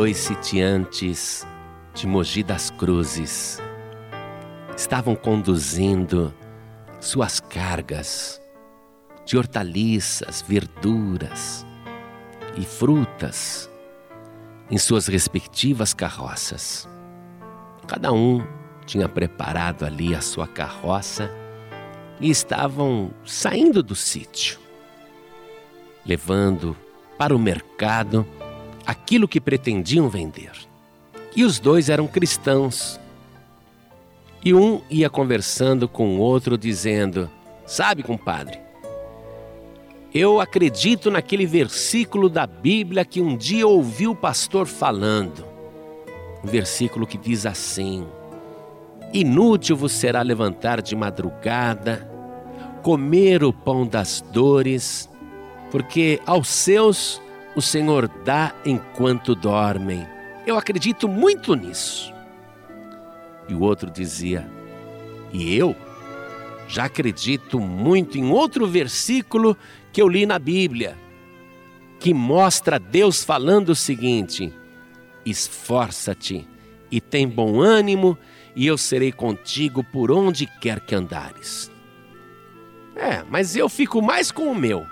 dois sitiantes de Mogi das Cruzes estavam conduzindo suas cargas de hortaliças, verduras e frutas em suas respectivas carroças. Cada um tinha preparado ali a sua carroça e estavam saindo do sítio, levando para o mercado aquilo que pretendiam vender. E os dois eram cristãos. E um ia conversando com o outro, dizendo: Sabe, compadre, eu acredito naquele versículo da Bíblia que um dia ouvi o pastor falando. Um versículo que diz assim: Inútil vos será levantar de madrugada, comer o pão das dores, porque aos seus o Senhor dá enquanto dormem. Eu acredito muito nisso. E o outro dizia: E eu já acredito muito em outro versículo que eu li na Bíblia, que mostra Deus falando o seguinte: Esforça-te e tem bom ânimo, e eu serei contigo por onde quer que andares. É, mas eu fico mais com o meu.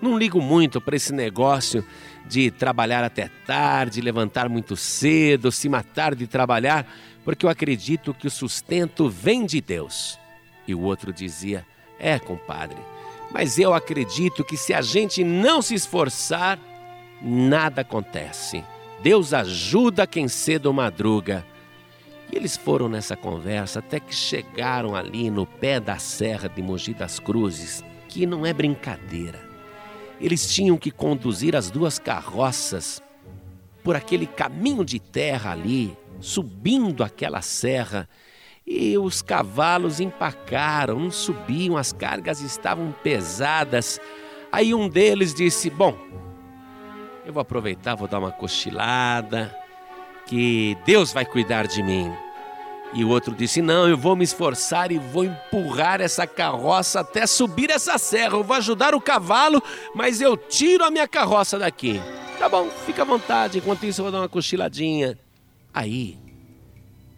Não ligo muito para esse negócio de trabalhar até tarde, levantar muito cedo, se matar de trabalhar, porque eu acredito que o sustento vem de Deus. E o outro dizia: É, compadre, mas eu acredito que se a gente não se esforçar, nada acontece. Deus ajuda quem cedo madruga. E eles foram nessa conversa até que chegaram ali no pé da serra de Mogi das Cruzes, que não é brincadeira. Eles tinham que conduzir as duas carroças por aquele caminho de terra ali, subindo aquela serra. E os cavalos empacaram, não subiam, as cargas estavam pesadas. Aí um deles disse: Bom, eu vou aproveitar, vou dar uma cochilada, que Deus vai cuidar de mim. E o outro disse: Não, eu vou me esforçar e vou empurrar essa carroça até subir essa serra. Eu vou ajudar o cavalo, mas eu tiro a minha carroça daqui. Tá bom, fica à vontade. Enquanto isso, eu vou dar uma cochiladinha. Aí,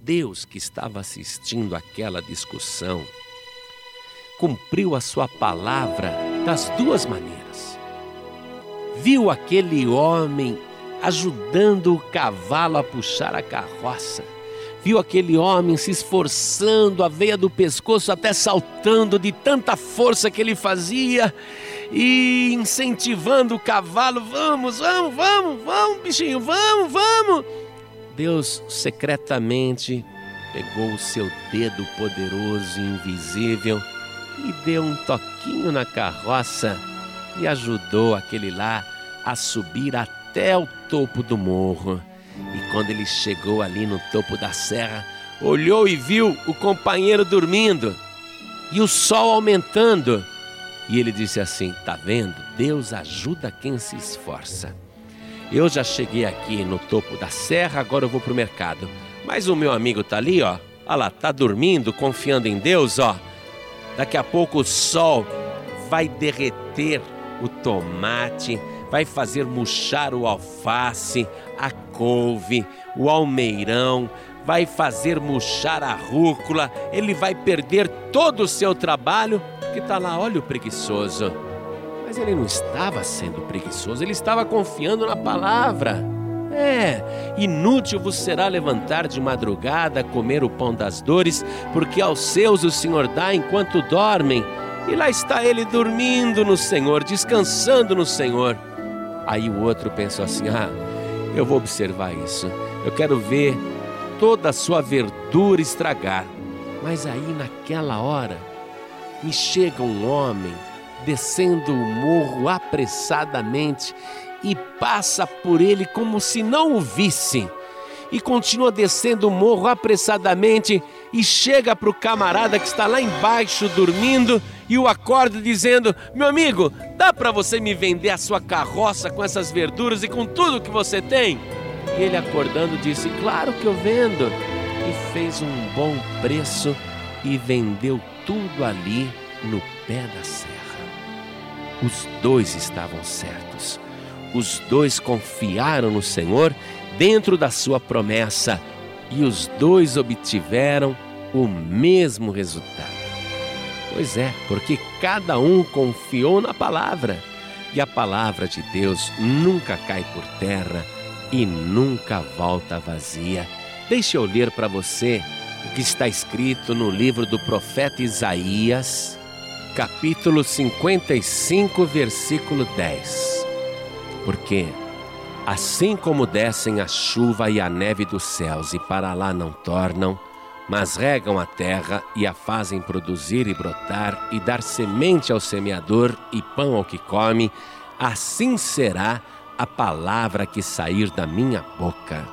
Deus que estava assistindo aquela discussão cumpriu a sua palavra das duas maneiras. Viu aquele homem ajudando o cavalo a puxar a carroça viu aquele homem se esforçando, a veia do pescoço até saltando de tanta força que ele fazia e incentivando o cavalo: vamos, vamos, vamos, vamos, bichinho, vamos, vamos. Deus secretamente pegou o seu dedo poderoso e invisível e deu um toquinho na carroça e ajudou aquele lá a subir até o topo do morro. Quando ele chegou ali no topo da serra, olhou e viu o companheiro dormindo e o sol aumentando. E ele disse assim: Tá vendo? Deus ajuda quem se esforça. Eu já cheguei aqui no topo da serra, agora eu vou pro mercado. Mas o meu amigo tá ali, ó. Olha lá, tá dormindo, confiando em Deus, ó. Daqui a pouco o sol vai derreter o tomate, vai fazer murchar o alface, a couve, o almeirão, vai fazer murchar a rúcula, ele vai perder todo o seu trabalho, porque está lá, olha o preguiçoso. Mas ele não estava sendo preguiçoso, ele estava confiando na palavra. É, inútil vos será levantar de madrugada, comer o pão das dores, porque aos seus o Senhor dá enquanto dormem. E lá está ele dormindo no Senhor, descansando no Senhor. Aí o outro pensou assim: ah, eu vou observar isso. Eu quero ver toda a sua verdura estragar. Mas aí naquela hora me chega um homem descendo o morro apressadamente e passa por ele como se não o visse e continua descendo o morro apressadamente e chega para o camarada que está lá embaixo dormindo e o acorda dizendo: Meu amigo, dá para você me vender a sua carroça com essas verduras e com tudo que você tem? E ele acordando disse: Claro que eu vendo. E fez um bom preço e vendeu tudo ali no pé da serra. Os dois estavam certos. Os dois confiaram no Senhor dentro da sua promessa e os dois obtiveram o mesmo resultado. Pois é, porque cada um confiou na palavra e a palavra de Deus nunca cai por terra e nunca volta vazia. Deixe eu ler para você o que está escrito no livro do profeta Isaías, capítulo 55, versículo 10. Porque assim como descem a chuva e a neve dos céus e para lá não tornam, mas regam a terra e a fazem produzir e brotar e dar semente ao semeador e pão ao que come, assim será a palavra que sair da minha boca.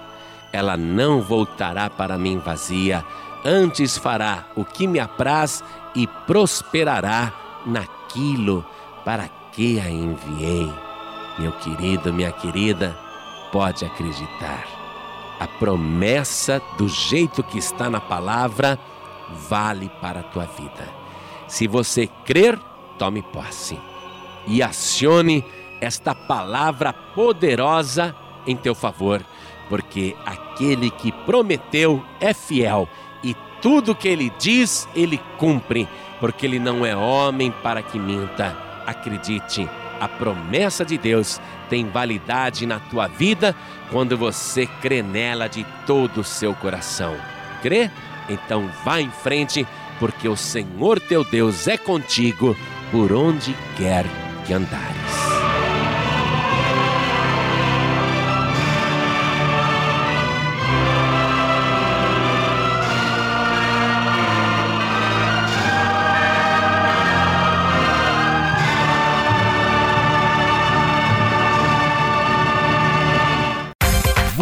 Ela não voltará para mim vazia, antes fará o que me apraz e prosperará naquilo para que a enviei. Meu querido, minha querida, pode acreditar. A promessa do jeito que está na palavra vale para a tua vida. Se você crer, tome posse e acione esta palavra poderosa em teu favor, porque aquele que prometeu é fiel e tudo que ele diz, ele cumpre, porque ele não é homem para que minta. Acredite, a promessa de Deus tem validade na tua vida quando você crê nela de todo o seu coração. Crê? Então vá em frente, porque o Senhor teu Deus é contigo por onde quer que andares.